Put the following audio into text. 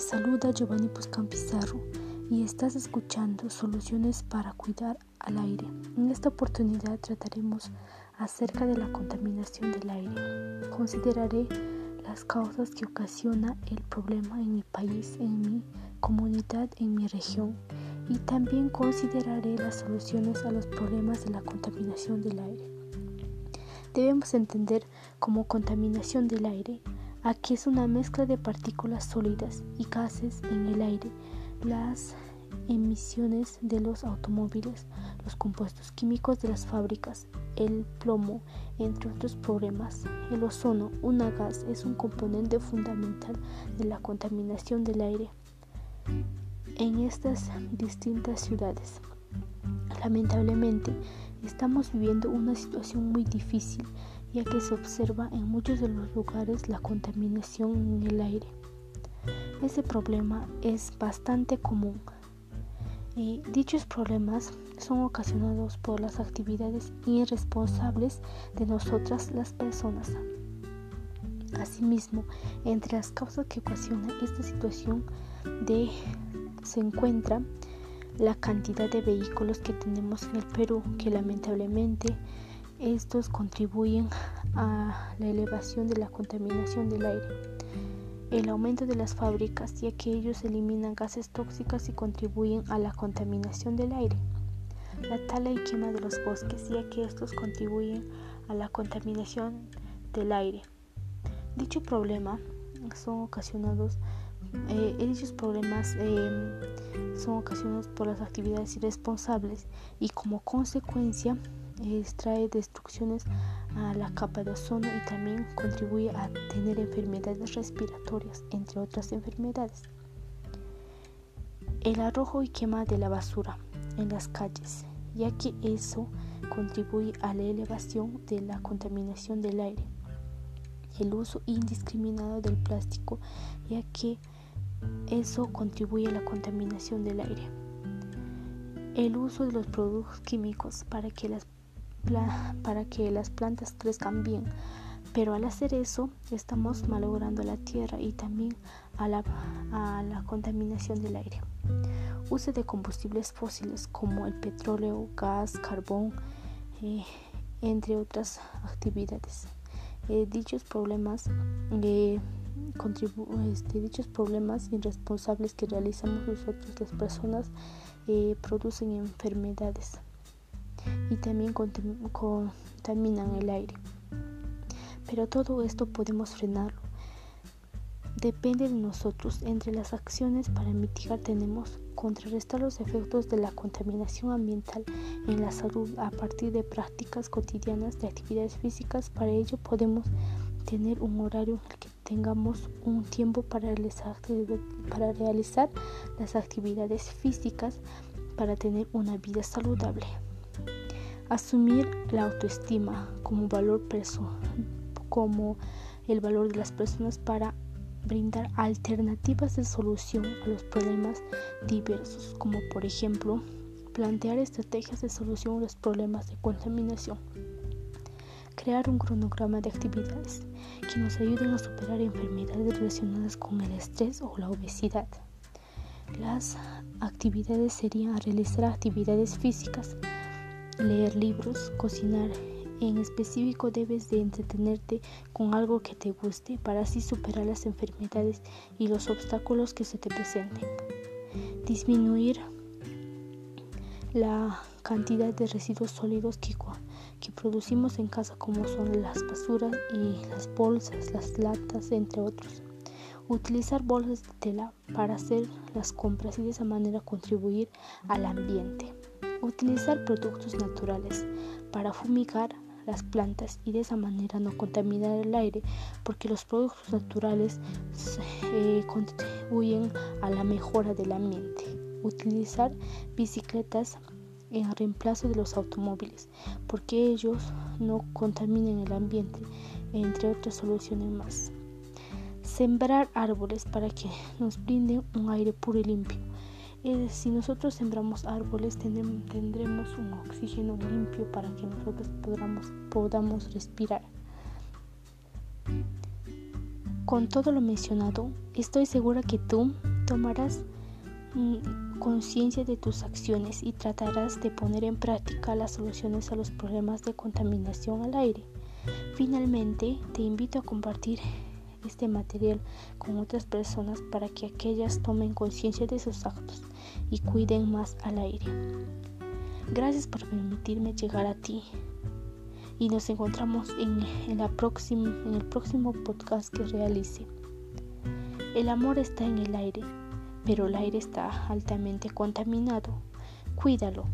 saluda Giovanni Puscan Pizarro y estás escuchando Soluciones para cuidar al aire. En esta oportunidad trataremos acerca de la contaminación del aire. Consideraré las causas que ocasiona el problema en mi país, en mi comunidad, en mi región y también consideraré las soluciones a los problemas de la contaminación del aire. Debemos entender como contaminación del aire Aquí es una mezcla de partículas sólidas y gases en el aire, las emisiones de los automóviles, los compuestos químicos de las fábricas, el plomo, entre otros problemas. El ozono, un gas, es un componente fundamental de la contaminación del aire en estas distintas ciudades. Lamentablemente, estamos viviendo una situación muy difícil ya que se observa en muchos de los lugares la contaminación en el aire. Ese problema es bastante común. Y dichos problemas son ocasionados por las actividades irresponsables de nosotras las personas. Asimismo, entre las causas que ocasionan esta situación de, se encuentra la cantidad de vehículos que tenemos en el Perú, que lamentablemente estos contribuyen a la elevación de la contaminación del aire. El aumento de las fábricas, ya que ellos eliminan gases tóxicos y contribuyen a la contaminación del aire. La tala y quema de los bosques, ya que estos contribuyen a la contaminación del aire. Dicho problema son ocasionados eh, dichos problemas eh, son ocasionados por las actividades irresponsables y como consecuencia extrae destrucciones a la capa de ozono y también contribuye a tener enfermedades respiratorias, entre otras enfermedades. El arrojo y quema de la basura en las calles, ya que eso contribuye a la elevación de la contaminación del aire. El uso indiscriminado del plástico, ya que eso contribuye a la contaminación del aire. El uso de los productos químicos para que las para que las plantas crezcan bien. Pero al hacer eso estamos malogrando la tierra y también a la, a la contaminación del aire. Uso de combustibles fósiles como el petróleo, gas, carbón, eh, entre otras actividades. Eh, dichos problemas eh, este, dichos problemas irresponsables que realizamos nosotros las personas producen enfermedades y también contaminan el aire. Pero todo esto podemos frenarlo. Depende de nosotros. Entre las acciones para mitigar tenemos contrarrestar los efectos de la contaminación ambiental en la salud a partir de prácticas cotidianas de actividades físicas. Para ello podemos tener un horario en el que tengamos un tiempo para realizar, para realizar las actividades físicas para tener una vida saludable. Asumir la autoestima como valor como el valor de las personas para brindar alternativas de solución a los problemas diversos, como por ejemplo plantear estrategias de solución a los problemas de contaminación. Crear un cronograma de actividades que nos ayuden a superar enfermedades relacionadas con el estrés o la obesidad. Las actividades serían realizar actividades físicas, leer libros, cocinar. En específico debes de entretenerte con algo que te guste para así superar las enfermedades y los obstáculos que se te presenten. Disminuir la cantidad de residuos sólidos que, que producimos en casa como son las basuras y las bolsas, las latas, entre otros. Utilizar bolsas de tela para hacer las compras y de esa manera contribuir al ambiente. Utilizar productos naturales para fumigar las plantas y de esa manera no contaminar el aire porque los productos naturales eh, contribuyen a la mejora del ambiente. Utilizar bicicletas en reemplazo de los automóviles porque ellos no contaminan el ambiente entre otras soluciones más. Sembrar árboles para que nos brinden un aire puro y limpio si nosotros sembramos árboles tendremos un oxígeno limpio para que nosotros podamos, podamos respirar. Con todo lo mencionado, estoy segura que tú Tomarás mm, conciencia de tus acciones y tratarás de poner en práctica las soluciones a los problemas de contaminación al aire. Finalmente, te invito a compartir este material con otras personas para que aquellas tomen conciencia de sus actos y cuiden más al aire. Gracias por permitirme llegar a ti y nos encontramos en, la en el próximo podcast que realice. El amor está en el aire, pero el aire está altamente contaminado. Cuídalo.